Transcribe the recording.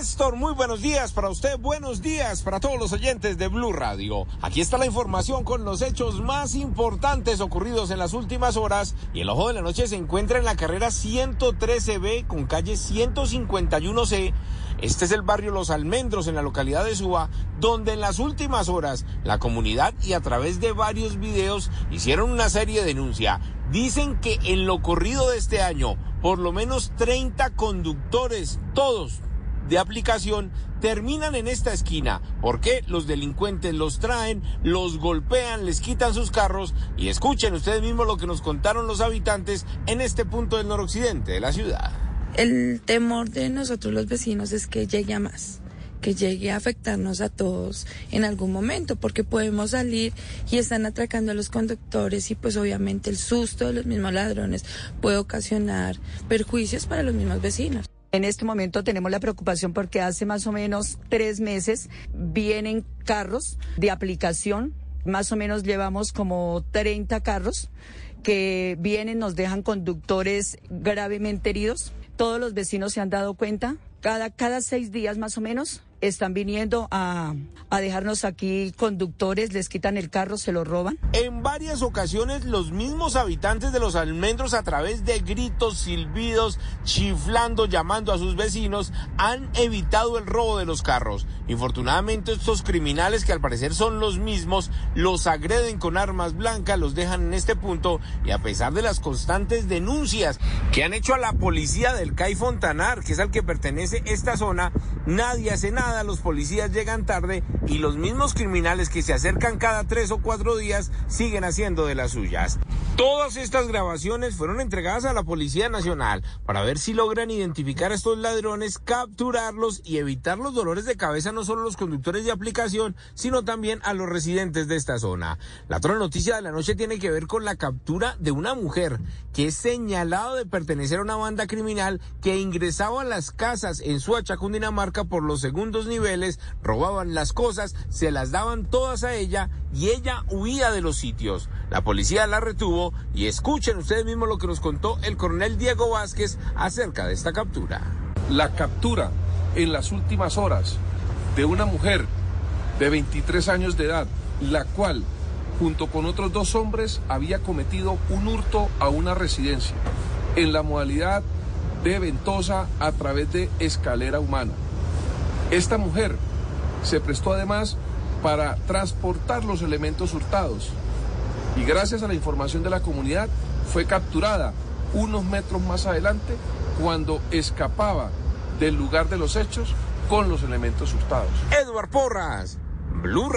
Néstor, muy buenos días para usted, buenos días para todos los oyentes de Blue Radio. Aquí está la información con los hechos más importantes ocurridos en las últimas horas y el ojo de la noche se encuentra en la carrera 113B con calle 151C. Este es el barrio Los Almendros en la localidad de Suba, donde en las últimas horas la comunidad y a través de varios videos hicieron una serie de denuncia. Dicen que en lo corrido de este año, por lo menos 30 conductores, todos de aplicación terminan en esta esquina. porque Los delincuentes los traen, los golpean, les quitan sus carros y escuchen ustedes mismos lo que nos contaron los habitantes en este punto del noroccidente de la ciudad. El temor de nosotros los vecinos es que llegue a más que llegue a afectarnos a todos en algún momento, porque podemos salir y están atracando a los conductores y pues obviamente el susto de los mismos ladrones puede ocasionar perjuicios para los mismos vecinos. En este momento tenemos la preocupación porque hace más o menos tres meses vienen carros de aplicación, más o menos llevamos como 30 carros que vienen, nos dejan conductores gravemente heridos. Todos los vecinos se han dado cuenta, cada, cada seis días más o menos están viniendo a, a, dejarnos aquí conductores, les quitan el carro, se lo roban. En varias ocasiones los mismos habitantes de los almendros a través de gritos, silbidos, chiflando, llamando a sus vecinos, han evitado el robo de los carros. Infortunadamente estos criminales que al parecer son los mismos, los agreden con armas blancas, los dejan en este punto y a pesar de las constantes denuncias que han hecho a la policía del CAI Fontanar, que es al que pertenece esta zona, nadie hace nada los policías llegan tarde y los mismos criminales que se acercan cada tres o cuatro días siguen haciendo de las suyas. Todas estas grabaciones fueron entregadas a la Policía Nacional para ver si logran identificar a estos ladrones, capturarlos y evitar los dolores de cabeza no solo a los conductores de aplicación, sino también a los residentes de esta zona. La otra noticia de la noche tiene que ver con la captura de una mujer que es señalado de pertenecer a una banda criminal que ingresaba a las casas en Suacha, Cundinamarca por los segundos niveles, robaban las cosas, se las daban todas a ella y ella huía de los sitios. La policía la retuvo y escuchen ustedes mismos lo que nos contó el coronel Diego Vázquez acerca de esta captura. La captura en las últimas horas de una mujer de 23 años de edad, la cual junto con otros dos hombres había cometido un hurto a una residencia en la modalidad de ventosa a través de escalera humana. Esta mujer se prestó además para transportar los elementos hurtados y gracias a la información de la comunidad fue capturada unos metros más adelante cuando escapaba del lugar de los hechos con los elementos hurtados. Edward Porras, Blue